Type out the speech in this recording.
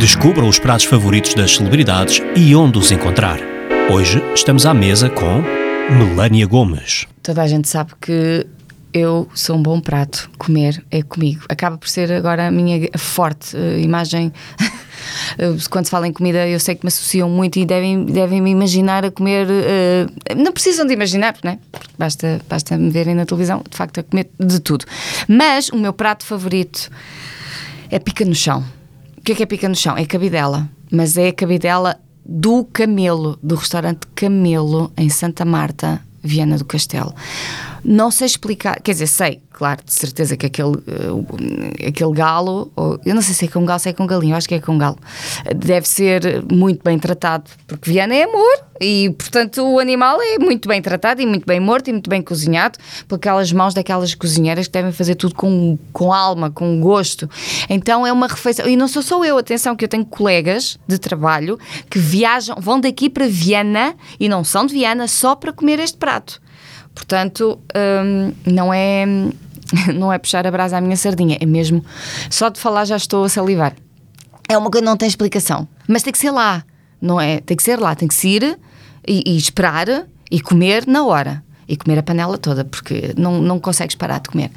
Descubra os pratos favoritos das celebridades e onde os encontrar. Hoje estamos à mesa com Melania Gomes. Toda a gente sabe que eu sou um bom prato. Comer é comigo. Acaba por ser agora a minha forte uh, imagem. Quando se fala em comida, eu sei que me associam muito e devem, devem me imaginar a comer. Uh, não precisam de imaginar, não é? Basta, basta me verem na televisão, de facto, a comer de tudo. Mas o meu prato favorito é pica no chão. O que é que é pica no chão? É cabidela. Mas é a cabidela do Camelo, do restaurante Camelo, em Santa Marta, Viana do Castelo. Não sei explicar, quer dizer, sei, claro, de certeza que aquele, uh, aquele galo, eu não sei se é com galo, se é com galinho, acho que é com galo, deve ser muito bem tratado, porque Viana é amor e, portanto, o animal é muito bem tratado e muito bem morto e muito bem cozinhado por aquelas mãos daquelas cozinheiras que devem fazer tudo com, com alma, com gosto. Então é uma refeição, e não sou só eu, atenção, que eu tenho colegas de trabalho que viajam, vão daqui para Viana e não são de Viana só para comer este prato. Portanto, hum, não é não é puxar a brasa à minha sardinha, é mesmo só de falar já estou a salivar. É uma coisa que não tem explicação, mas tem que ser lá, não é? Tem que ser lá, tem que ir e, e esperar e comer na hora e comer a panela toda, porque não, não consegues parar de comer.